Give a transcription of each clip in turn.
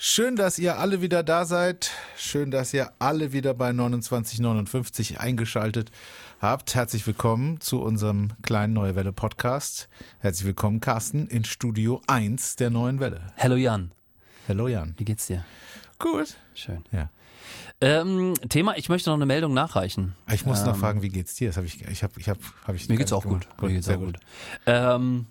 Schön, dass ihr alle wieder da seid. Schön, dass ihr alle wieder bei 2959 eingeschaltet habt. Herzlich willkommen zu unserem kleinen Neue Welle Podcast. Herzlich willkommen, Carsten, in Studio 1 der Neuen Welle. Hallo Jan. Hallo Jan. Wie geht's dir? Gut. Schön. Ja. Ähm, Thema, ich möchte noch eine Meldung nachreichen. Ich muss noch Ähm, fragen, wie geht's dir? Das habe ich, ich habe, ich habe, habe ich. Mir geht's auch gut. gemacht. Mir geht's sehr auch gut. Ähm,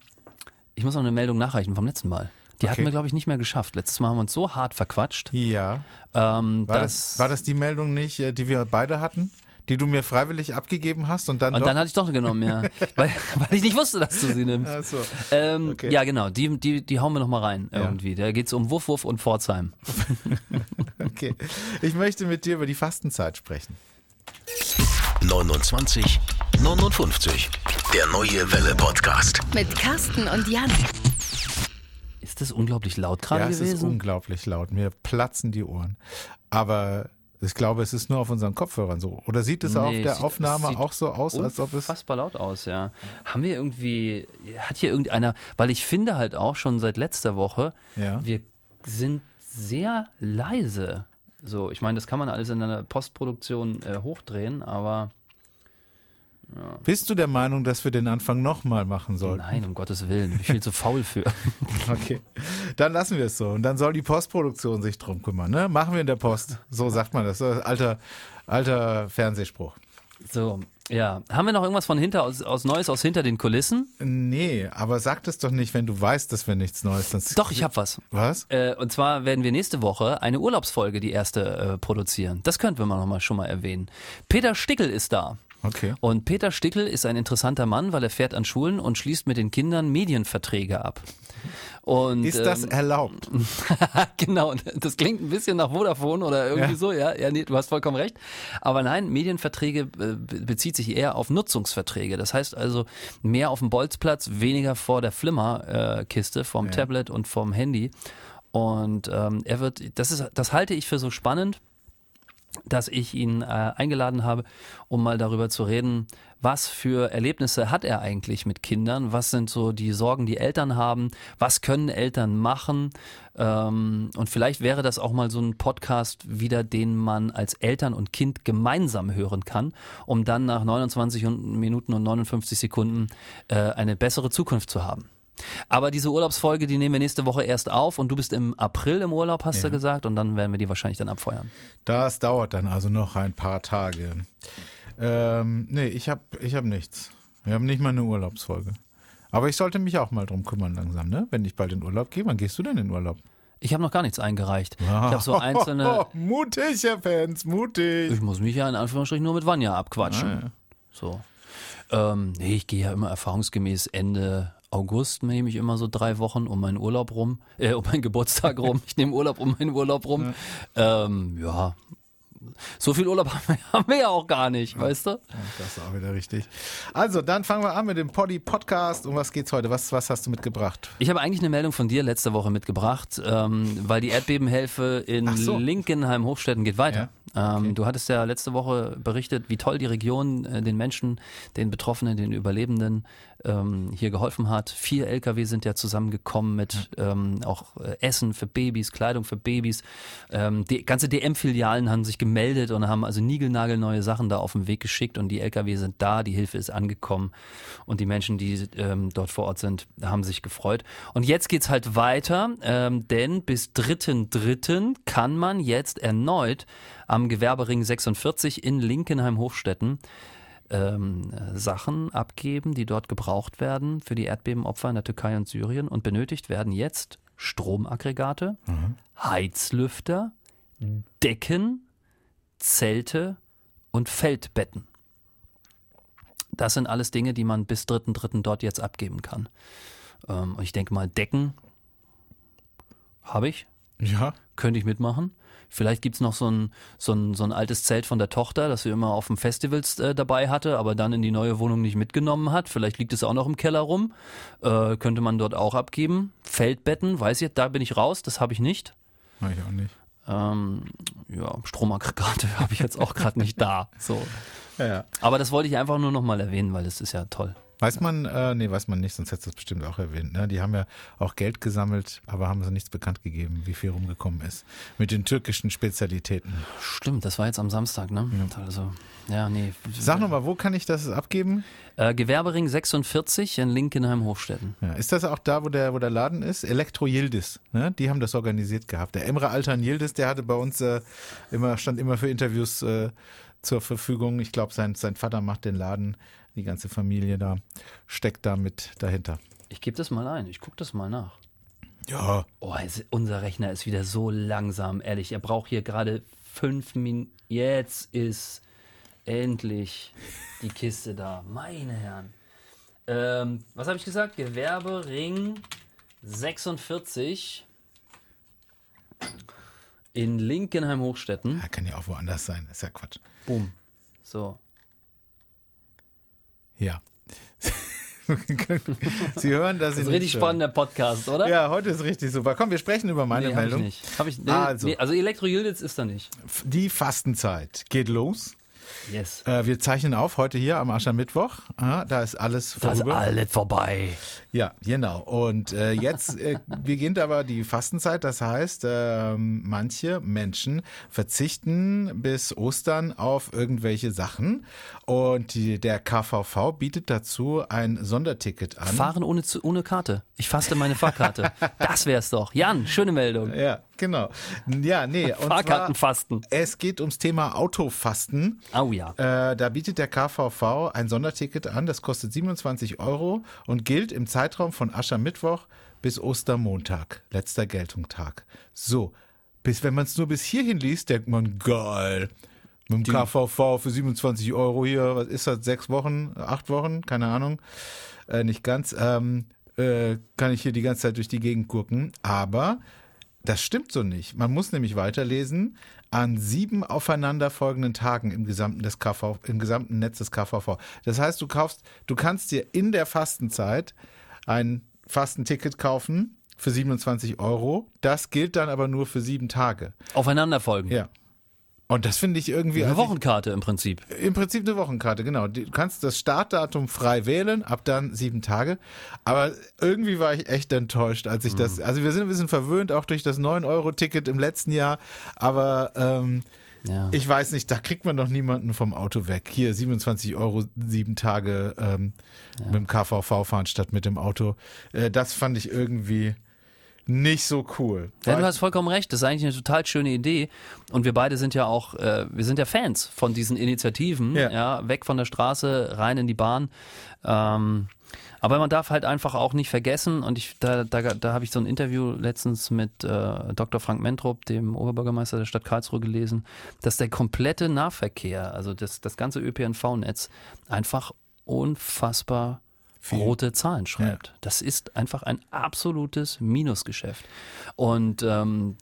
ich muss noch eine Meldung nachreichen vom letzten Mal. Die hatten Okay. wir, glaube ich, nicht mehr geschafft. Letztes Mal haben wir uns so hart verquatscht. Ja. Ähm, War dass, das, war das die Meldung nicht, äh, die wir beide hatten? Die du mir freiwillig abgegeben hast und dann und doch? dann hatte ich doch genommen, ja. weil, weil ich nicht wusste, dass du sie nimmst. Ach so. Ähm, Okay. Ja, genau. Die, die, die hauen wir noch mal rein Ja. irgendwie. Da geht's um Wuff, Wuff und Pforzheim. Okay. Ich möchte mit dir über die Fastenzeit sprechen. 29 59. Der neue Welle Podcast. Mit Carsten und Jan. Ist das unglaublich laut gerade ja, es ist gewesen? unglaublich laut. Mir platzen die Ohren. Aber ich glaube, es ist nur auf unseren Kopfhörern so. Oder sieht es auf Nee, der es sieht- Aufnahme auch so aus, als ob es. Unfassbar laut aus, ja. Haben wir irgendwie, hat hier irgendeiner, weil ich finde halt auch schon seit letzter Woche, Ja. wir sind sehr leise. So, ich meine, das kann man alles in einer Postproduktion äh, hochdrehen, aber Bist du der Meinung, dass wir den Anfang nochmal machen sollten? nein, um Gottes Willen, bin ich viel zu faul für. Okay. Dann lassen wir es so. Und dann soll die Postproduktion sich drum kümmern. Ne? Machen wir in der Post. So sagt man das. alter, alter Fernsehspruch. So, ja. Haben wir noch irgendwas von hinter, aus, aus Neues aus hinter den Kulissen? Nee, aber sag das doch nicht, wenn du weißt, dass wir nichts Neues. Dann Doch, ich hab was. Was? Äh, und zwar werden wir nächste Woche eine Urlaubsfolge, die erste, äh, produzieren. Das könnten wir mal noch mal schon mal erwähnen. Peter Stickel ist da. Okay. Und Peter Stickel ist ein interessanter Mann, weil er fährt an Schulen und schließt mit den Kindern Medienverträge ab. Und, Ist das ähm, erlaubt? genau, das klingt ein bisschen nach Vodafone oder irgendwie Ja. so, ja, ja, nee, du hast vollkommen recht. Aber nein, Medienverträge äh, be- bezieht sich eher auf Nutzungsverträge. Das heißt also mehr auf dem Bolzplatz, weniger vor der Flimmerkiste vom Ja. Tablet und vom Handy. Und ähm, er wird, das ist, das halte ich für so spannend, dass ich ihn äh, eingeladen habe, um mal darüber zu reden, was für Erlebnisse hat er eigentlich mit Kindern, was sind so die Sorgen, die Eltern haben, was können Eltern machen? Ähm, und vielleicht wäre das auch mal so ein Podcast wieder, den man als Eltern und Kind gemeinsam hören kann, um dann nach 29 und- Minuten und 59 Sekunden äh, eine bessere Zukunft zu haben. Aber diese Urlaubsfolge, die nehmen wir nächste Woche erst auf und du bist im April im Urlaub, hast Ja. du gesagt, und dann werden wir die wahrscheinlich dann abfeuern. Das dauert dann also noch ein paar Tage. Ähm, nee, ich habe ich hab nichts. Wir haben nicht mal eine Urlaubsfolge. Aber ich sollte mich auch mal drum kümmern langsam, ne? Wenn ich bald in Urlaub gehe, wann gehst du denn in Urlaub? Ich habe noch gar nichts eingereicht. Ich habe so einzelne. mutig, Herr Fans, mutig. Ich muss mich ja in Anführungsstrichen nur mit Vanya abquatschen. Ah, ja. So. Ähm, nee, ich gehe ja immer erfahrungsgemäß Ende August nehme ich immer so drei Wochen um meinen Urlaub rum, äh, um meinen Geburtstag rum. Ich nehme Urlaub um meinen Urlaub rum. Ähm, ja. So viel Urlaub haben wir, haben wir ja auch gar nicht, weißt du? Das ist auch wieder richtig. Also, dann fangen wir an mit dem Poddy Podcast. Um was geht's heute? Was, was hast du mitgebracht? Ich habe eigentlich eine Meldung von dir letzte Woche mitgebracht, ähm, weil die Erdbebenhilfe in so. Linkenheim-Hochstetten geht weiter. Ähm, Du hattest ja letzte Woche berichtet, wie toll die Region äh, den Menschen, den Betroffenen, den Überlebenden ähm, hier geholfen hat. Vier Lkw sind ja zusammengekommen mit ähm, auch äh, Essen für Babys, Kleidung für Babys. Ähm, die ganze DM-Filialen haben sich gemeldet und haben also niegelnagelneue Sachen da auf den Weg geschickt und die Lkw sind da, die Hilfe ist angekommen und die Menschen, die ähm, dort vor Ort sind, haben sich gefreut. Und jetzt geht's halt weiter, ähm, denn bis 3.3. kann man jetzt erneut am Gewerbering 46 in Linkenheim-Hochstetten ähm, äh, Sachen abgeben, die dort gebraucht werden für die Erdbebenopfer in der Türkei und Syrien. Und benötigt werden jetzt Stromaggregate, Heizlüfter, Decken, Zelte und Feldbetten. Das sind alles Dinge, die man bis 3.3. dort jetzt abgeben kann. Ähm, ich denke mal, Decken habe ich, Ja. könnte ich mitmachen. Vielleicht gibt's noch so ein, so, ein, so ein altes Zelt von der Tochter, das sie immer auf dem Festivals äh, dabei hatte, aber dann in die neue Wohnung nicht mitgenommen hat. Vielleicht liegt es auch noch im Keller rum. Äh, könnte man dort auch abgeben. Feldbetten, weiß ich, da bin ich raus, das habe ich nicht. Mach ich auch nicht. Ähm, ja, Stromaggregate habe ich jetzt auch gerade nicht da. So. Ja, ja. Aber das wollte ich einfach nur noch mal erwähnen, weil das ist ja toll. Weiß man, äh, nee, weiß man nicht, sonst hättest du es bestimmt auch erwähnt. Ne? Die haben ja auch Geld gesammelt, aber haben so nichts bekannt gegeben, wie viel rumgekommen ist. Mit den türkischen Spezialitäten. Stimmt, das war jetzt am Samstag, ne? Ja. Also, ja, nee. Sag nochmal, wo kann ich das abgeben? Äh, Gewerbering 46 in Linkenheim-Hochstetten. Ja, ist das auch da, wo der, wo der Laden ist? Elektro Yildiz, ne? Die haben das organisiert gehabt. Der Emre Altan Yildiz, der hatte bei uns äh, immer, stand immer für Interviews äh, zur Verfügung. Ich glaube, sein, sein Vater macht den Laden die ganze Familie da steckt da mit dahinter. Ich gebe das mal ein, ich gucke das mal nach. Ja. Oh, unser Rechner ist wieder so langsam, ehrlich. Er braucht hier gerade fünf Minuten. Jetzt ist endlich die Kiste da. Meine Herren. Ähm, was habe ich gesagt? Gewerbering 46 in Linkenheim-Hochstetten. Ja, kann ja auch woanders sein. Ist ja Quatsch. Boom. So. Ja. Sie hören, dass das ist ein richtig spannender Podcast, oder? Ja, heute ist richtig super. Komm, wir sprechen über meine nee, Meldung. Hab ich nicht. Hab ich, nee, also, nee, also Elektro Yildiz ist da nicht. Die Fastenzeit geht los. Yes. Äh, wir zeichnen auf heute hier am Aschermittwoch. Ah, da ist alles vorüber. Da ist alles vorbei. Ja, genau. Und äh, jetzt äh, beginnt aber die Fastenzeit. Das heißt, äh, manche Menschen verzichten bis Ostern auf irgendwelche Sachen. Und die, der KVV bietet dazu ein Sonderticket an. Fahren ohne, ohne Karte. Ich faste meine Fahrkarte. das wär's doch. Jan, schöne Meldung. Ja, genau. Ja, nee. Fahrkartenfasten. es geht ums Thema Autofasten. Oh ja. Äh, da bietet der KVV ein Sonderticket an. Das kostet 27 Euro und gilt im Zeitraum von Aschermittwoch bis Ostermontag, letzter Geltungstag. So, bis wenn man es nur bis hierhin liest, denkt man, geil. Mit dem Die. KVV für 27 Euro hier, was ist das, sechs Wochen, acht Wochen, keine Ahnung, äh, nicht ganz, ähm, äh, kann ich hier die ganze Zeit durch die Gegend gucken. Aber das stimmt so nicht. Man muss nämlich weiterlesen an sieben aufeinanderfolgenden Tagen im gesamten, des KV, im gesamten Netz des KVV. Das heißt, du kaufst, du kannst dir in der Fastenzeit ein Fastenticket kaufen für 27 Euro. Das gilt dann aber nur für sieben Tage. Aufeinanderfolgen. Ja. Und das finde ich irgendwie. Eine Wochenkarte im Prinzip. Im Prinzip eine Wochenkarte, genau. Du kannst das Startdatum frei wählen, ab dann sieben Tage. Aber irgendwie war ich echt enttäuscht, als ich mhm. das. Also wir sind ein bisschen verwöhnt, auch durch das 9-Euro-Ticket im letzten Jahr. Aber ähm, ja. ich weiß nicht, da kriegt man doch niemanden vom Auto weg. Hier 27 Euro, sieben Tage ähm, ja. mit dem KVV fahren statt mit dem Auto. Äh, das fand ich irgendwie nicht so cool. Ja, du hast vollkommen recht. Das ist eigentlich eine total schöne Idee. Und wir beide sind ja auch, äh, wir sind ja Fans von diesen Initiativen. Ja. ja weg von der Straße, rein in die Bahn. Ähm, aber man darf halt einfach auch nicht vergessen, und ich, da, da, da habe ich so ein Interview letztens mit äh, Dr. Frank Mentrup, dem Oberbürgermeister der Stadt Karlsruhe, gelesen, dass der komplette Nahverkehr, also das, das ganze ÖPNV-Netz, einfach unfassbar. Rote Zahlen schreibt. Ja. Das ist einfach ein absolutes Minusgeschäft. Und ähm,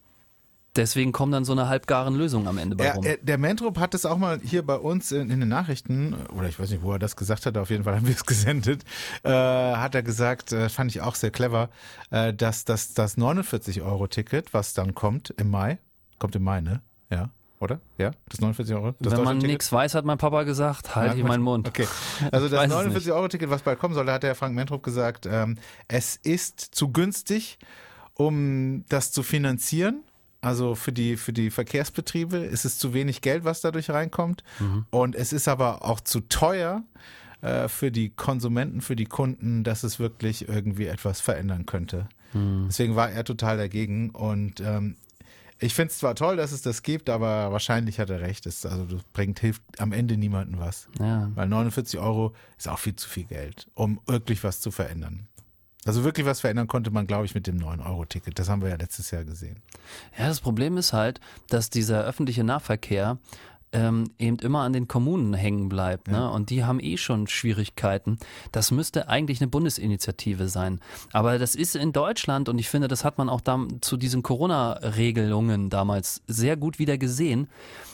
deswegen kommen dann so eine halbgaren Lösung am Ende bei rum. Er, der Mentrop hat es auch mal hier bei uns in, in, den Nachrichten, oder ich weiß nicht, wo er das gesagt hat, auf jeden Fall haben wir es gesendet, äh, hat er gesagt, äh, fand ich auch sehr clever, äh, dass das, das 49-Euro-Ticket, was dann kommt im Mai, kommt im Mai, ne? Ja oder? Ja, das 49 Euro. Das Wenn man nichts weiß, hat mein Papa gesagt, halt ja, meinen Mund. Okay, also das 49 Euro Ticket, was bald kommen soll, da hat der Frank Mentrup gesagt, ähm, es ist zu günstig, um das zu finanzieren. Also für die, für die Verkehrsbetriebe ist es zu wenig Geld, was dadurch reinkommt. Mhm. Und es ist aber auch zu teuer äh, für die Konsumenten, für die Kunden, dass es wirklich irgendwie etwas verändern könnte. Mhm. Deswegen war er total dagegen. Und ähm, ich finde es zwar toll, dass es das gibt, aber wahrscheinlich hat er recht. Es, also das bringt, hilft am Ende niemandem was. Ja. Weil 49 Euro ist auch viel zu viel Geld, um wirklich was zu verändern. Also wirklich was verändern konnte man, glaube ich, mit dem 9-Euro-Ticket. Das haben wir ja letztes Jahr gesehen. Ja, das Problem ist halt, dass dieser öffentliche Nahverkehr ähm, eben immer an den Kommunen hängen bleibt. Ne? Ja. Und die haben eh schon Schwierigkeiten. Das müsste eigentlich eine Bundesinitiative sein. Aber das ist in Deutschland und ich finde, das hat man auch da zu diesen Corona-Regelungen damals sehr gut wieder gesehen.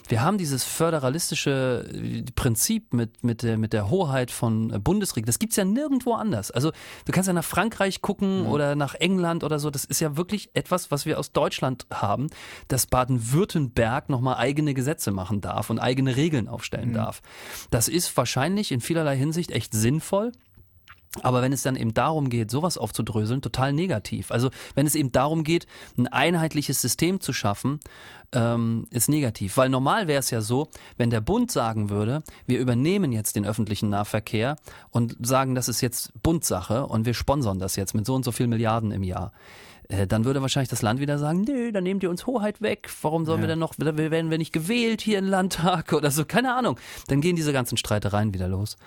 Wir haben dieses föderalistische äh, Prinzip mit, mit, der, mit der Hoheit von Bundesregeln. Das gibt's ja nirgendwo anders. Also du kannst ja nach Frankreich gucken mhm. oder nach England oder so. Das ist ja wirklich etwas, was wir aus Deutschland haben, dass Baden-Württemberg nochmal eigene Gesetze machen darf und eigene Regeln aufstellen mhm. darf. Das ist wahrscheinlich in vielerlei Hinsicht echt sinnvoll. Aber wenn es dann eben darum geht, sowas aufzudröseln, total negativ. Also wenn es eben darum geht, ein einheitliches System zu schaffen, ähm, ist negativ. Weil normal wäre es ja so, wenn der Bund sagen würde, wir übernehmen jetzt den öffentlichen Nahverkehr und sagen, das ist jetzt Bundsache und wir sponsern das jetzt mit so und so viel Milliarden im Jahr äh, dann würde wahrscheinlich das Land wieder sagen, nö, dann nehmt ihr uns Hoheit weg, warum sollen ja. wir denn noch, werden wir nicht gewählt hier im Landtag oder so, keine Ahnung. Dann gehen diese ganzen Streitereien wieder los.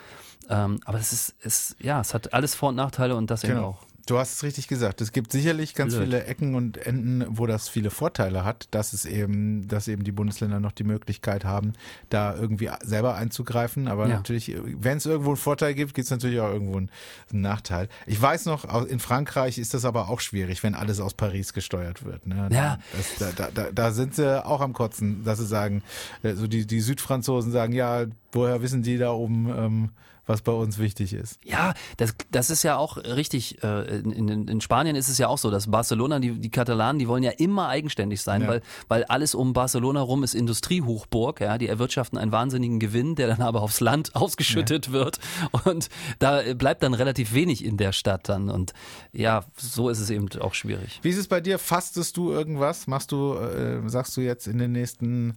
Ähm, aber es ist, ist, ja, es hat alles Vor- und Nachteile und das genau. eben auch. Du hast es richtig gesagt. Es gibt sicherlich ganz Blöd. viele Ecken und Enden, wo das viele Vorteile hat, dass es eben, dass eben die Bundesländer noch die Möglichkeit haben, da irgendwie selber einzugreifen. Aber ja. natürlich, wenn es irgendwo einen Vorteil gibt, gibt es natürlich auch irgendwo einen, Nachteil. Ich weiß noch, in Frankreich ist das aber auch schwierig, wenn alles aus Paris gesteuert wird. Ne? Ja. Das, da, da, da sind sie auch am Kotzen, dass sie sagen, äh, so die, die Südfranzosen sagen, ja, woher wissen die da oben, ähm, was bei uns wichtig ist. Ja, das, das ist ja auch richtig. Äh, in, in, in Spanien ist es ja auch so, dass Barcelona, die, die Katalanen, die wollen ja immer eigenständig sein, ja. weil, weil alles um Barcelona rum ist Industriehochburg. Ja, die erwirtschaften einen wahnsinnigen Gewinn, der dann aber aufs Land ausgeschüttet ja. wird. Und da bleibt dann relativ wenig in der Stadt dann. Und ja, so ist es eben auch schwierig. Wie ist es bei dir? Fastest du irgendwas? Machst du, äh, sagst du jetzt in den nächsten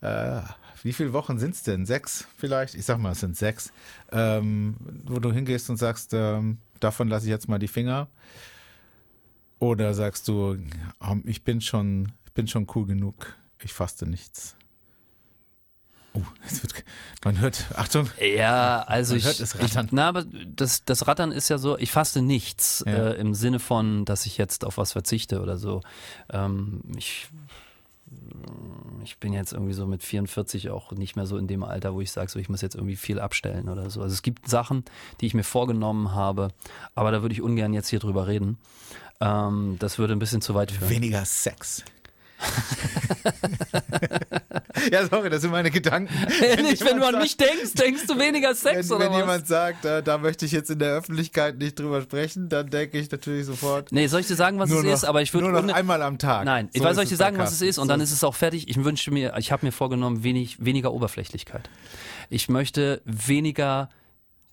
äh, wie viele Wochen sind es denn? Sechs vielleicht? Ich sag mal, es sind sechs, ähm, wo du hingehst und sagst, ähm, davon lasse ich jetzt mal die Finger. Oder sagst du, ich bin schon, ich bin schon cool genug, ich faste nichts. Oh, wird, man hört, Achtung. Ja, also man ich, hört es rattern. Ich, na, aber das, das Rattern ist ja so, ich faste nichts ja. äh, im Sinne von, dass ich jetzt auf was verzichte oder so. Ähm, ich ich bin jetzt irgendwie so mit 44 auch nicht mehr so in dem Alter, wo ich sage, so ich muss jetzt irgendwie viel abstellen oder so. Also es gibt Sachen, die ich mir vorgenommen habe, aber da würde ich ungern jetzt hier drüber reden. Ähm, das würde ein bisschen zu weit führen. Weniger Sex. ja, sorry, das sind meine Gedanken. Nicht, wenn du an mich denkst, denkst du weniger Sex wenn, oder wenn was? jemand sagt, da, da, möchte ich jetzt in der Öffentlichkeit nicht drüber sprechen, dann denke ich natürlich sofort. Nee, soll ich dir sagen, was es noch, ist? Aber ich würde nur noch einmal am Tag. Nein, ich so weiß, soll ich dir sagen, was es ist und dann ist es auch fertig. Ich wünsche mir, ich habe mir vorgenommen, wenig, weniger Oberflächlichkeit. Ich möchte weniger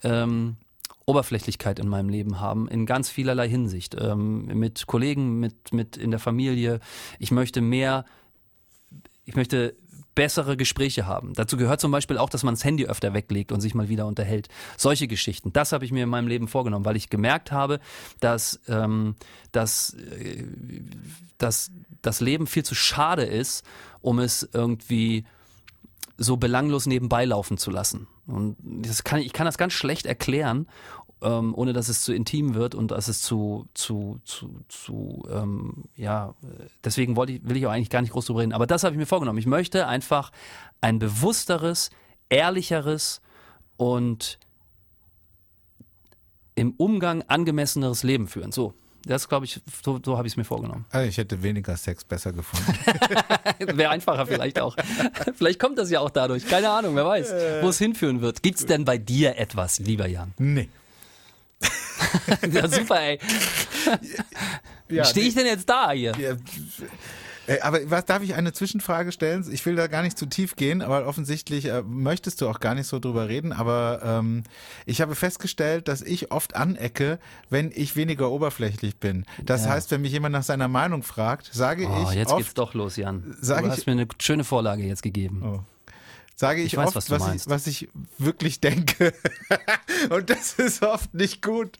ähm, Oberflächlichkeit in meinem Leben haben, in ganz vielerlei Hinsicht. Ähm, mit Kollegen, mit, mit in der Familie. Ich möchte mehr, ich möchte bessere Gespräche haben. Dazu gehört zum Beispiel auch, dass man das Handy öfter weglegt und sich mal wieder unterhält. Solche Geschichten. Das habe ich mir in meinem Leben vorgenommen, weil ich gemerkt habe, dass, ähm, dass, äh, dass das Leben viel zu schade ist, um es irgendwie so belanglos nebenbei laufen zu lassen. Und das kann, ich kann das ganz schlecht erklären, ähm, ohne dass es zu intim wird und dass es zu, zu, zu, zu ähm, ja, deswegen wollte ich, will ich auch eigentlich gar nicht groß drüber reden. Aber das habe ich mir vorgenommen. Ich möchte einfach ein bewussteres, ehrlicheres und im Umgang angemesseneres Leben führen. So, das glaube ich, so, so habe ich es mir vorgenommen. Also ich hätte weniger Sex besser gefunden. Wäre einfacher vielleicht auch. vielleicht kommt das ja auch dadurch. Keine Ahnung, wer weiß, wo es hinführen wird. Gibt es denn bei dir etwas, lieber Jan? Nee. ja, super, ey. Ja, stehe ich denn jetzt da hier? Ja, aber was darf ich eine Zwischenfrage stellen? Ich will da gar nicht zu tief gehen, aber offensichtlich äh, möchtest du auch gar nicht so drüber reden. Aber ähm, ich habe festgestellt, dass ich oft anecke, wenn ich weniger oberflächlich bin. Das ja. heißt, wenn mich jemand nach seiner Meinung fragt, sage oh, ich. Jetzt oft, geht's doch los, Jan. Du hast ich, mir eine schöne Vorlage jetzt gegeben. Oh sage ich, ich weiß, oft, was, was, ich, was, ich, wirklich denke. Und das ist oft nicht gut.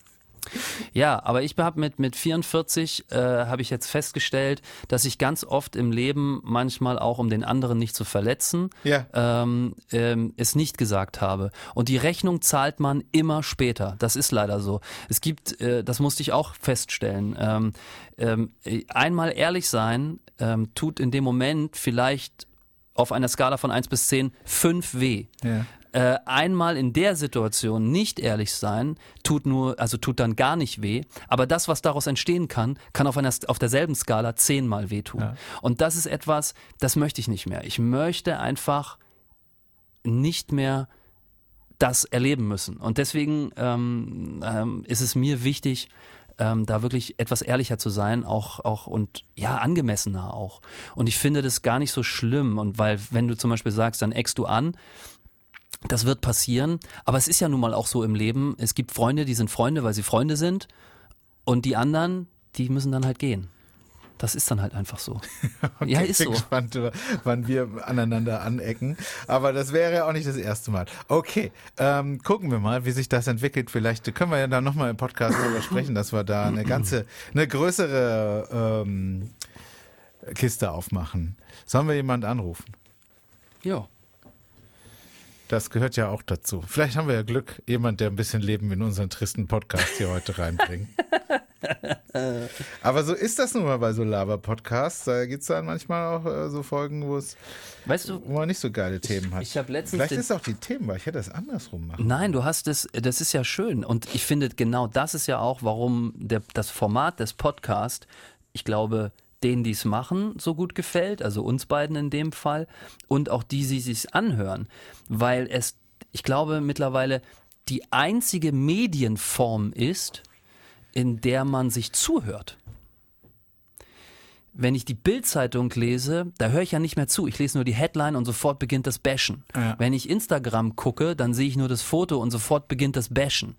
Ja, aber ich habe mit, mit 44 äh, habe ich jetzt festgestellt, dass ich ganz oft im Leben manchmal auch, um den anderen nicht zu verletzen, ja. ähm, ähm, es nicht gesagt habe. Und die Rechnung zahlt man immer später. Das ist leider so. Es gibt, äh, das musste ich auch feststellen. Ähm, ähm, einmal ehrlich sein ähm, tut in dem Moment vielleicht auf einer Skala von 1 bis 10 5 weh. Ja äh, einmal in der Situation nicht ehrlich sein, tut nur, also tut dann gar nicht weh. Aber das, was daraus entstehen kann, kann auf einer, auf derselben Skala zehnmal wehtun. Ja. Und das ist etwas, das möchte ich nicht mehr. Ich möchte einfach nicht mehr das erleben müssen. Und deswegen ähm, ähm, ist es mir wichtig, ähm, da wirklich etwas ehrlicher zu sein, auch, auch und ja, angemessener auch. Und ich finde das gar nicht so schlimm. Und weil, wenn du zum Beispiel sagst, dann eckst du an, Das wird passieren, aber es ist ja nun mal auch so im Leben. Es gibt Freunde, die sind Freunde, weil sie Freunde sind. Und die anderen, die müssen dann halt gehen. Das ist dann halt einfach so. Okay, ja, ich ist bin so. gespannt, wann wir aneinander anecken. Aber das wäre ja auch nicht das erste Mal. Okay, ähm, gucken wir mal, wie sich das entwickelt. Vielleicht können wir ja dann nochmal im Podcast darüber sprechen, dass wir da eine ganze, eine größere ähm, Kiste aufmachen. Sollen wir jemand anrufen? Ja. Das gehört ja auch dazu. Vielleicht haben wir ja Glück, jemand, der ein bisschen Leben in unseren tristen Podcast hier heute reinbringt. Aber so ist das nun mal bei so Laber-Podcasts. Da gibt es dann manchmal auch äh, so Folgen, wo es Weißt du, wo man nicht so geile Themen hat. ich letztens Vielleicht ist es auch die Themen, weil ich hätte das andersrum machen. Nein, du hast es, das ist ja schön. Und ich finde, genau das ist ja auch, warum der, das Format des Podcasts, ich glaube, denen, die es machen, so gut gefällt, also uns beiden in dem Fall, und auch die, die sich anhören. Weil es, ich glaube, mittlerweile die einzige Medienform ist, in der man sich zuhört. Wenn ich die Bild-Zeitung lese, da höre ich ja nicht mehr zu. Ich lese nur die Headline und sofort beginnt das Bashen. Ja. Wenn ich Instagram gucke, dann sehe ich nur das Foto und sofort beginnt das Bashen.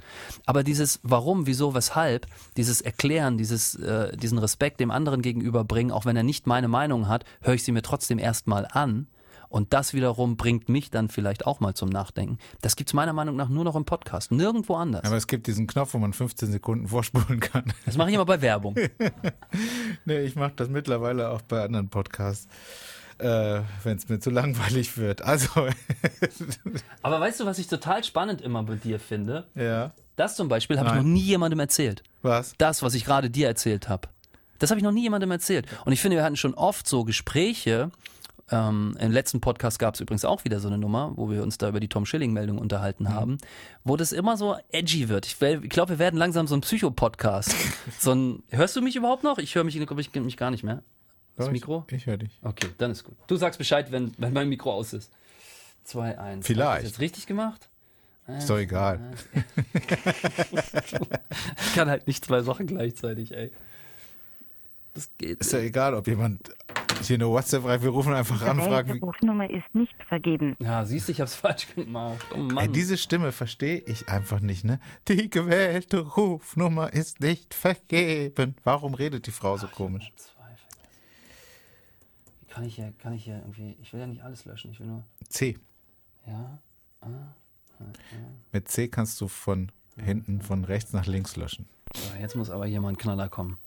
Aber dieses Warum, wieso, weshalb, dieses Erklären, dieses, äh, diesen Respekt dem anderen gegenüberbringen, auch wenn er nicht meine Meinung hat, höre ich sie mir trotzdem erstmal an. Und das wiederum bringt mich dann vielleicht auch mal zum Nachdenken. Das gibt's meiner Meinung nach nur noch im Podcast, nirgendwo anders. Aber es gibt diesen Knopf, wo man 15 Sekunden vorspulen kann. Das mache ich immer bei Werbung. nee, ich mache das mittlerweile auch bei anderen Podcasts, äh, wenn es mir zu langweilig wird. Also, Aber weißt du, was ich total spannend immer bei dir finde? ja. Das zum Beispiel habe ich noch nie jemandem erzählt. Was? Das, was ich gerade dir erzählt habe. Das habe ich noch nie jemandem erzählt. Und ich finde, wir hatten schon oft so Gespräche. Ähm, Im letzten Podcast gab es übrigens auch wieder so eine Nummer, wo wir uns da über die Tom Schilling-Meldung unterhalten haben, wo das immer so edgy wird. Ich, ich glaube, wir werden langsam so ein Psycho-Podcast. so ein, hörst du mich überhaupt noch? Ich höre mich, glaube ich, mich gar nicht mehr. Das Mikro? Ich, ich höre dich. Okay, dann ist gut. Du sagst Bescheid, wenn, wenn mein Mikro aus ist. 2, 1. Vielleicht. Hast du das jetzt richtig gemacht? Ist doch egal. Ich kann halt nicht zwei Sachen gleichzeitig, ey. Das geht. Ist ja egal, ob jemand hier eine WhatsApp reicht. Wir rufen einfach an, fragen, Die Rufnummer ist nicht vergeben. Ja, siehst du, ich hab's falsch gemacht. Oh Mann. Ey, diese Stimme verstehe ich einfach nicht, ne? Die gewählte Rufnummer ist nicht vergeben. Warum redet die Frau so komisch? Zwei vergessen. Wie kann ich hier, kann ich hier irgendwie, ich will ja nicht alles löschen, ich will nur, C. ja, Mit C kannst du von hinten, von rechts nach links löschen. so, jetzt muss aber hier mal ein Knaller kommen.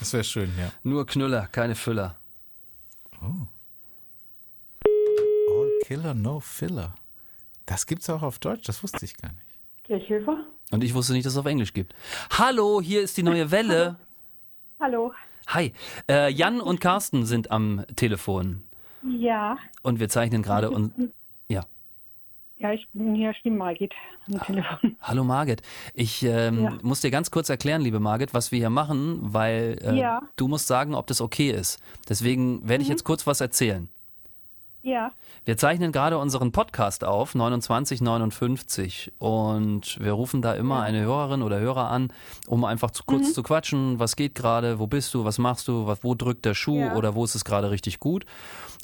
Das wäre schön, ja. Nur Knüller, keine Füller. All Killer, No Filler. Das gibt's auch auf Deutsch, das wusste ich gar nicht. Kirchhöfer? Und ich wusste nicht, dass es auf Englisch gibt. Hallo, hier ist die neue Welle. Hallo. Hi, äh, Jan und Carsten sind am Telefon Ja, und wir zeichnen gerade und ja. ich bin hier, ich bin Margit am Telefon. Hallo Margit, ich ähm, Ja. muss dir ganz kurz erklären, liebe Margit, was wir hier machen, weil äh, Ja. du musst sagen, ob das okay ist. Deswegen werde ich jetzt kurz was erzählen. Ja, Wir zeichnen gerade unseren Podcast auf, 2959, und wir rufen da immer eine Hörerin oder Hörer an, um einfach zu kurz zu quatschen, was geht gerade, wo bist du, was machst du, wo drückt der Schuh Ja. oder wo ist es gerade richtig gut.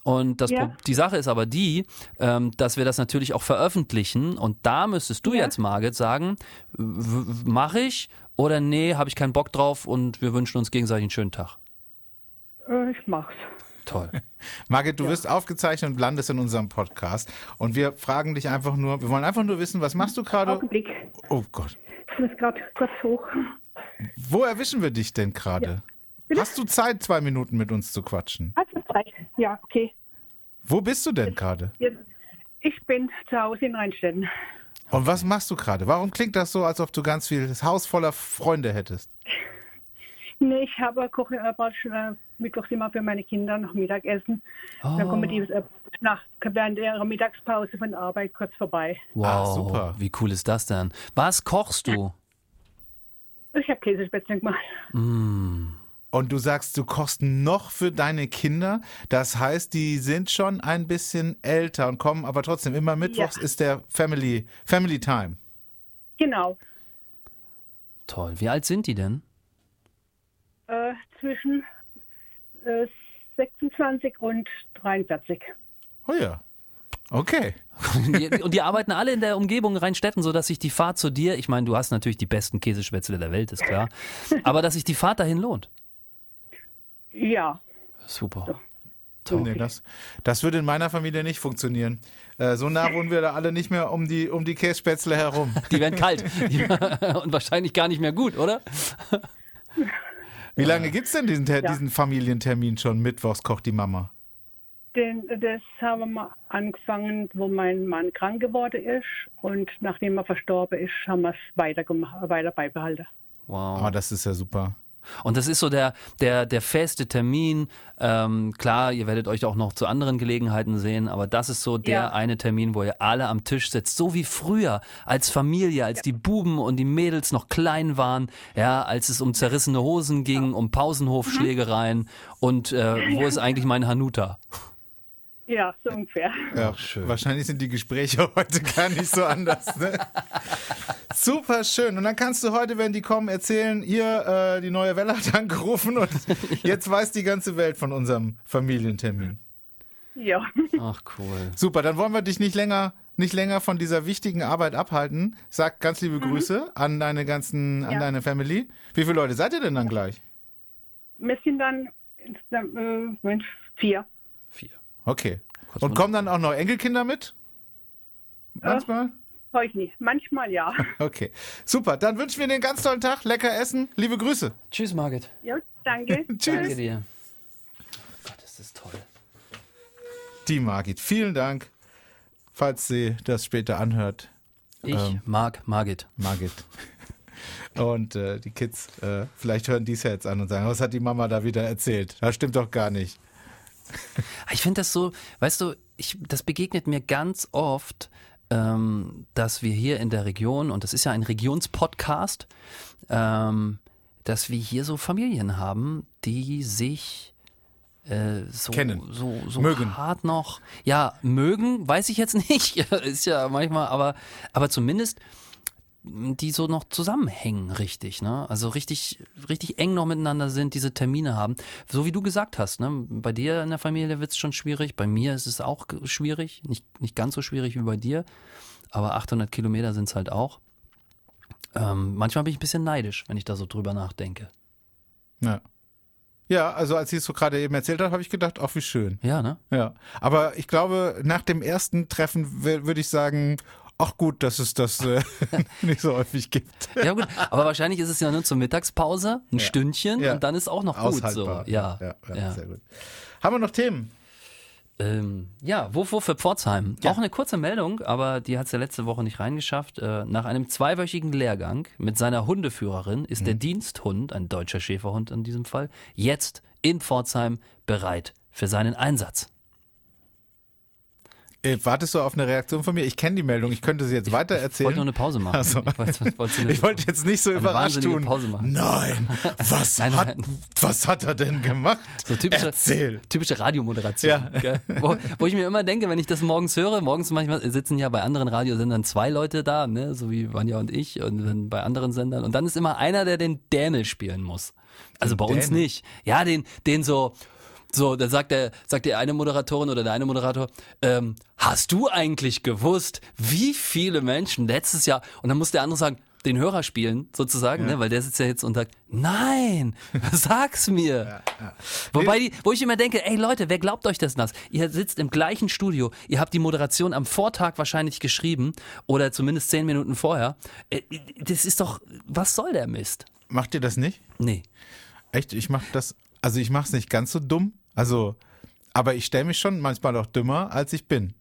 Und das, Ja. Die Sache ist aber die, ähm, dass wir das natürlich auch veröffentlichen und da müsstest du Ja. jetzt, Margit, sagen, mache ich oder nee, habe ich keinen Bock drauf und wir wünschen uns gegenseitig einen schönen Tag. äh, ich mach's. Toll. Margit, du wirst aufgezeichnet und landest in unserem Podcast. Und wir fragen dich einfach nur, wir wollen einfach nur wissen, was machst du gerade? Augenblick. Oh Gott. Ich muss gerade kurz hoch. Wo erwischen wir dich denn gerade? Hast du Zeit, zwei Minuten mit uns zu quatschen? Also Zeit. Ja, okay. Wo bist du denn gerade? Ich bin zu Hause in Rheinstetten. Und was machst du gerade? Warum klingt das so, als ob du ganz viel das Haus voller Freunde hättest? Nee, ich habe koche äh, äh, mittwochs immer für meine Kinder noch Mittagessen. Dann kommen die äh, nach, während ihrer Mittagspause von der Arbeit kurz vorbei. Wow, Ah, super. wie cool ist das denn? Was kochst du? Ich habe Käsespätzle gemacht. Und du sagst, du kochst noch für deine Kinder. Das heißt, die sind schon ein bisschen älter und kommen aber trotzdem immer mittwochs Ja. ist der Family, Family Time. Genau. Toll. Wie alt sind die denn? Äh, zwischen äh, 26 und 43. Oh ja. Okay. Und die arbeiten alle in der Umgebung Rheinstetten, sodass sich die Fahrt zu dir, ich meine, du hast natürlich die besten Käsespätzle der Welt, ist klar, aber dass sich die Fahrt dahin lohnt. Ja, Super. Nee, das, das würde in meiner Familie nicht funktionieren. Äh, so nah wohnen wir da alle nicht mehr um die, um die Kässpätzle herum. Die werden kalt Die- und wahrscheinlich gar nicht mehr gut, oder? Wie lange gibt's denn diesen, Ter- Ja. diesen Familientermin schon? Mittwochs kocht die Mama. den, das haben wir angefangen, wo mein Mann krank geworden ist. Und nachdem er verstorben ist, haben wir es weiter, weiter beibehalten. Wow. Oh, das ist ja super. Und das ist so der, der, der feste Termin. Ähm, klar, ihr werdet euch auch noch zu anderen Gelegenheiten sehen, aber das ist so der Ja. eine Termin, wo ihr alle am Tisch sitzt. So wie früher, als Familie, als die Buben und die Mädels noch klein waren, ja, als es um zerrissene Hosen ging, um Pausenhofschlägereien und äh, wo ist eigentlich mein Hanuta? Ja, so ungefähr. Ja, schön. Wahrscheinlich sind die Gespräche heute gar nicht so anders. Ne? Super schön. Und dann kannst du heute, wenn die kommen, erzählen, ihr, äh, die neue Welle hat angerufen und jetzt weiß die ganze Welt von unserem Familientermin. Ja, Ach cool. Super, dann wollen wir dich nicht länger, nicht länger von dieser wichtigen Arbeit abhalten. Sag ganz liebe Grüße an deine ganzen, an Ja. deine Family. Wie viele Leute seid ihr denn dann gleich? wir sind dann äh, Mensch, vier. Okay. Kurz Und kommen dann auch noch Enkelkinder mit? Manchmal? Heute nicht. Manchmal ja. Okay. Super, dann wünschen wir dir einen ganz tollen Tag, lecker essen, liebe Grüße. Tschüss, Margit. Ja, danke. Danke dir. Gott, ist das toll. Die Margit, vielen Dank. Falls sie das später anhört, Ich Ähm. mag Margit. Margit. Und äh, die Kids, äh, vielleicht hören die es ja jetzt an und sagen, was hat die Mama da wieder erzählt? Das stimmt doch gar nicht. Ich finde das so, weißt du, ich, das begegnet mir ganz oft, ähm, dass wir hier in der Region, und das ist ja ein Regionspodcast, ähm, dass wir hier so Familien haben, die sich äh, so, Kennen. so, so Mögen. hart noch, ja, mögen, weiß ich jetzt nicht, ist ja manchmal, aber, aber zumindest die so noch zusammenhängen, richtig, ne? Also richtig, richtig eng noch miteinander sind, diese Termine haben. So wie du gesagt hast, ne? Bei dir in der Familie wird's schon schwierig, bei mir ist es auch schwierig, nicht, nicht ganz so schwierig wie bei dir, aber 800 Kilometer sind's halt auch. Ähm, manchmal bin ich ein bisschen neidisch, wenn ich da so drüber nachdenke. Ja. Ja, also als sie es so gerade eben erzählt hat, habe ich gedacht, ach wie schön. Ja, ne? Ja. Aber ich glaube, nach dem ersten Treffen wür- würde ich sagen, ach gut, dass es das äh, nicht so häufig gibt. Ja gut, aber wahrscheinlich ist es ja nur zur Mittagspause, ein Stündchen Ja. und dann ist auch noch gut so. Ja, ja, ja, ja. sehr gut. Haben wir noch Themen? Ähm, ja, Wofür für Pforzheim. Ja. Auch eine kurze Meldung, aber die hat es ja letzte Woche nicht reingeschafft. Äh, nach einem zweiwöchigen Lehrgang mit seiner Hundeführerin ist Mhm. der Diensthund, ein deutscher Schäferhund in diesem Fall, jetzt in Pforzheim bereit für seinen Einsatz. Äh, wartest du auf eine Reaktion von mir? Ich kenne die Meldung, ich könnte sie jetzt weiter Ich wollte erzählen. nur eine Pause machen. Ach so. Ich wollte, wollte Ich wollte jetzt nicht so überrascht tun. Pause machen. Nein, was, Nein, hat, nein. was hat er denn gemacht? So typische, Erzähl. typische Radiomoderation. Ja. Wo, wo ich mir immer denke, wenn ich das morgens höre, morgens manchmal sitzen ja bei anderen Radiosendern zwei Leute da, ne, so wie Vanja und ich, und dann bei anderen Sendern. Und dann ist immer einer, der den Däne spielen muss. Also bei uns Däne? nicht. Ja, den, den so, so, da sagt der, sagt der eine Moderatorin oder der eine Moderator, ähm, hast du eigentlich gewusst, wie viele Menschen letztes Jahr, und dann muss der andere sagen, den Hörer spielen, sozusagen, ne, weil der sitzt ja jetzt und sagt, nein, sag's mir. Wobei die, wo ich immer denke, ey Leute, wer glaubt euch das das? Ihr sitzt im gleichen Studio, ihr habt die Moderation am Vortag wahrscheinlich geschrieben oder zumindest zehn Minuten vorher. Äh, Das ist doch, was soll der Mist? Macht ihr das nicht? Nee. Echt? Ich mach das, also ich mach's nicht ganz so dumm. Also, aber ich stelle mich schon manchmal auch dümmer, als ich bin.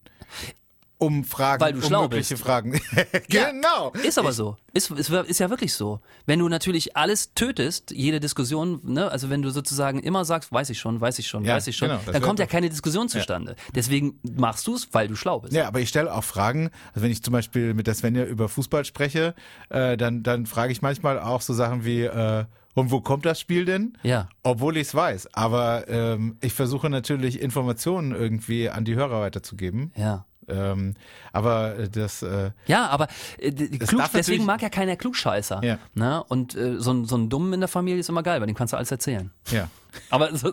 Um Fragen, Weil du um schlau mögliche bist. Fragen. genau. Ist aber so. Ist, ist, ist ja wirklich so. Wenn du natürlich alles tötest, jede Diskussion, ne, also wenn du sozusagen immer sagst, weiß ich schon, weiß ich schon, Ja, weiß ich schon, genau, dann kommt ja keine Diskussion zustande. Deswegen machst du es, weil du schlau bist. Ja, aber ich stelle auch Fragen. Also wenn ich zum Beispiel mit der Svenja über Fußball spreche, äh, dann, dann frage ich manchmal auch so Sachen wie, äh, und wo kommt das Spiel denn? Ja. Obwohl ich es weiß. Aber ähm, ich versuche natürlich Informationen irgendwie an die Hörer weiterzugeben. Ja. Ähm, aber das. Äh, Ja, aber äh, klug, deswegen mag ja keiner Klugscheißer. Ja. Ne? Und äh, so, ein- so ein Dummen in der Familie ist immer geil, weil dem kannst du alles erzählen. ja. Aber so,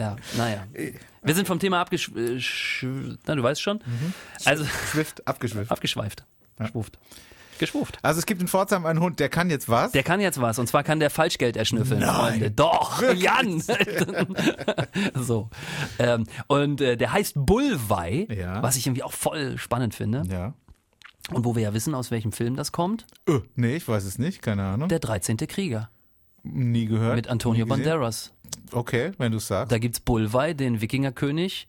ja, naja. Wir sind vom Thema abgeschweift. Na, du weißt schon. Also Schwift, abgeschwifft. abgeschweift. Schwuft. Geschwuft. Also es gibt in Pforzheim einen Hund, der kann jetzt was. Der kann jetzt was. Und zwar kann der Falschgeld erschnüffeln, Freunde. Doch, Jan. so. Ähm, und äh, der heißt Bullwei, Ja. was ich irgendwie auch voll spannend finde. ja. Und wo wir ja wissen, aus welchem Film das kommt. Äh, nee, ich weiß es nicht, keine Ahnung. Der 13. Krieger Nie gehört. mit Antonio. Banderas. Okay, wenn du sagst. Da gibt's Bullwei, den Wikingerkönig.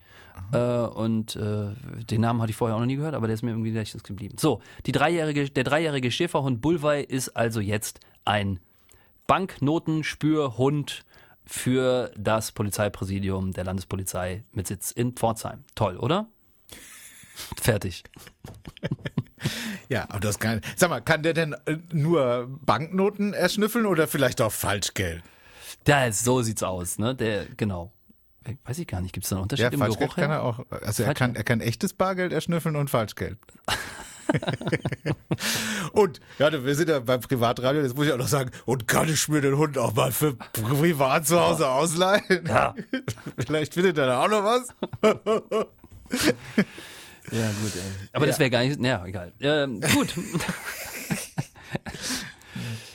Äh, und äh, den Namen hatte ich vorher auch noch nie gehört, aber der ist mir irgendwie gedächtnis geblieben. So, die dreijährige, der dreijährige Schäferhund Bullwei ist also jetzt ein Banknotenspürhund für das Polizeipräsidium der Landespolizei mit Sitz in Pforzheim. Toll, oder? Fertig. Ja, aber das kann. Sag mal, kann der denn äh, nur Banknoten erschnüffeln oder vielleicht auch Falschgeld? Ja, so sieht's aus, ne? Der, genau. Äh, Weiß ich gar nicht, gibt's da einen Unterschied Ja, im Falschgeld Geruch kann her? er auch. Also er kann, er kann echtes Bargeld erschnüffeln und Falschgeld. und, ja, wir sind ja beim Privatradio, jetzt muss ich auch noch sagen, und kann ich mir den Hund auch mal für privat zu Hause ausleihen? Ja. Vielleicht findet er da auch noch was. Ja, gut, ey. Aber das Ja. wäre gar nicht. Naja, egal. Ähm, gut.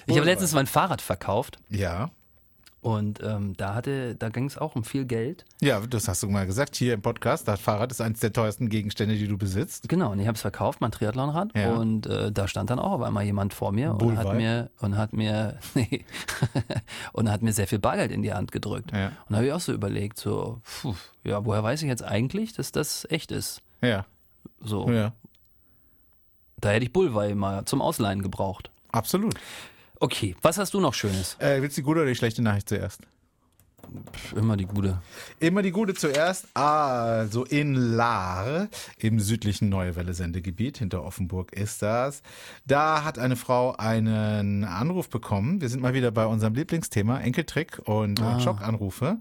ich habe letztens mein Fahrrad verkauft Ja. und ähm, da hatte, da ging es auch um viel Geld. Ja, das hast du mal gesagt hier im Podcast. Das Fahrrad ist eines der teuersten Gegenstände, die du besitzt. Genau, und ich habe es verkauft, mein Triathlonrad. Ja. Und äh, da stand dann auch auf einmal jemand vor mir und Bullwei. hat mir und hat mir nee, und hat mir sehr viel Bargeld in die Hand gedrückt. Ja. Und da habe ich auch so überlegt, so, puh, ja, woher weiß ich jetzt eigentlich, dass das echt ist? Ja, So, ja, da hätte ich Bullwei mal zum Ausleihen gebraucht. absolut. Okay, was hast du noch Schönes? Äh, willst du die gute oder die schlechte Nachricht zuerst? Immer die gute. Immer die gute zuerst. Also in Lahr, im südlichen Neue Welle Sendegebiet, hinter Offenburg ist das. Da hat eine Frau einen Anruf bekommen. Wir sind mal wieder bei unserem Lieblingsthema, Enkeltrick und äh, Schockanrufe.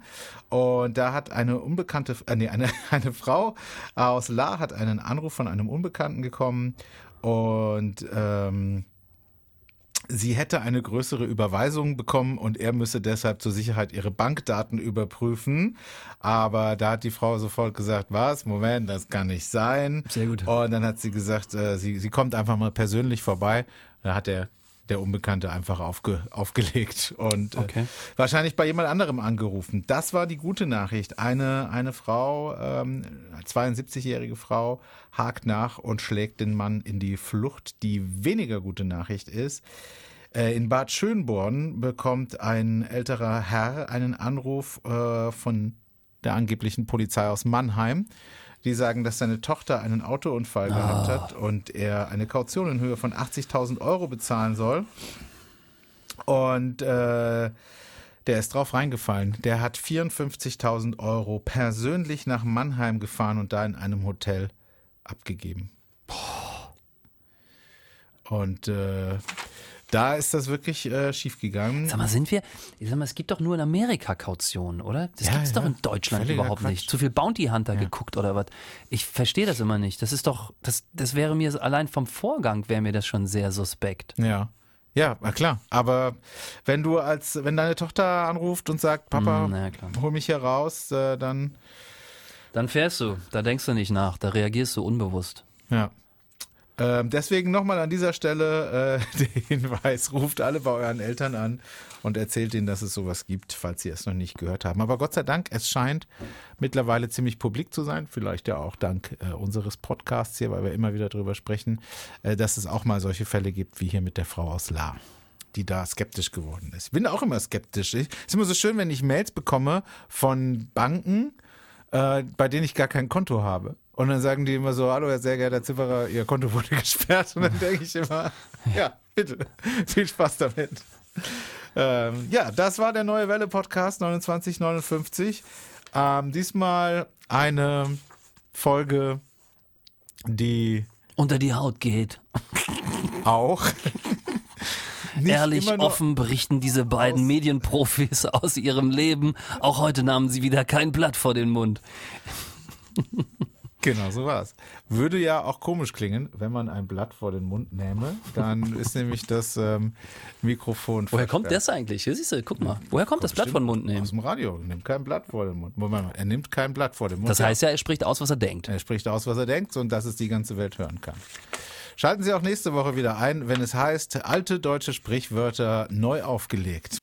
Und da hat eine unbekannte, äh, nee, eine, eine Frau aus Lahr hat einen Anruf von einem Unbekannten bekommen und ähm, sie hätte eine größere Überweisung bekommen und er müsse deshalb zur Sicherheit ihre Bankdaten überprüfen. Aber da hat die Frau sofort gesagt, was? Moment, das kann nicht sein. Sehr gut. Und dann hat sie gesagt, äh, sie, sie kommt einfach mal persönlich vorbei. Da hat der der Unbekannte einfach aufge, aufgelegt und Okay. äh, wahrscheinlich bei jemand anderem angerufen. Das war die gute Nachricht. Eine, eine Frau, ähm, 72-jährige Frau, hakt nach und schlägt den Mann in die Flucht. Die weniger gute Nachricht ist, äh, in Bad Schönborn bekommt ein älterer Herr einen Anruf äh, von der angeblichen Polizei aus Mannheim. Die sagen, dass seine Tochter einen Autounfall gehabt hat und er eine Kaution in Höhe von 80.000 Euro bezahlen soll. Und äh, der ist drauf reingefallen. Der hat 54.000 Euro persönlich nach Mannheim gefahren und da in einem Hotel abgegeben. Und äh, da ist das wirklich äh, schiefgegangen. Sag mal, sind wir, ich sag mal, es gibt doch nur in Amerika Kautionen, oder? Das Ja, gibt's ja. doch in Deutschland Völliger überhaupt Quatsch. nicht. Zu viel Bounty Hunter geguckt oder was? Ich verstehe das immer nicht. Das ist doch, das, das wäre mir allein vom Vorgang wäre mir das schon sehr suspekt. Ja. Ja, na klar. Aber wenn du als, wenn deine Tochter anruft und sagt, Papa, Mm, ja, hol mich hier raus, äh, dann, Dann fährst du, da denkst du nicht nach, da reagierst du unbewusst. ja. Ähm, deswegen nochmal an dieser Stelle äh, der Hinweis, ruft alle bei euren Eltern an und erzählt ihnen, dass es sowas gibt, falls sie es noch nicht gehört haben. Aber Gott sei Dank, es scheint mittlerweile ziemlich publik zu sein, vielleicht ja auch dank äh, unseres Podcasts hier, weil wir immer wieder drüber sprechen, äh, dass es auch mal solche Fälle gibt, wie hier mit der Frau aus La die da skeptisch geworden ist. Ich bin auch immer skeptisch. Es ist immer so schön, wenn ich Mails bekomme von Banken, äh, bei denen ich gar kein Konto habe. Und dann sagen die immer so, hallo, Herr sehr geehrter Zifferer, Ihr Konto wurde gesperrt. Und dann denke ich immer, ja, bitte, viel Spaß damit. Ähm, ja, das war der Neue Welle Podcast 2959. Ähm, diesmal eine Folge, die Unter die Haut geht. auch nicht Ehrlich, offen berichten diese beiden Medienprofis aus ihrem Leben. Auch heute nahmen sie wieder kein Blatt vor den Mund. Genau, so war's. Würde ja auch komisch klingen, wenn man ein Blatt vor den Mund nähme. Dann ist nämlich das ähm, Mikrofon. Woher kommt das eigentlich? Hier siehst du, guck mal. Woher kommt das Blatt vor den Mund nehmen? Aus dem Radio. Er nimmt kein Blatt vor den Mund. Moment mal, er nimmt kein Blatt vor den Mund. Das heißt ja, er spricht aus, was er denkt. Er spricht aus, was er denkt und dass es die ganze Welt hören kann. Schalten Sie auch nächste Woche wieder ein, wenn es heißt, alte deutsche Sprichwörter neu aufgelegt.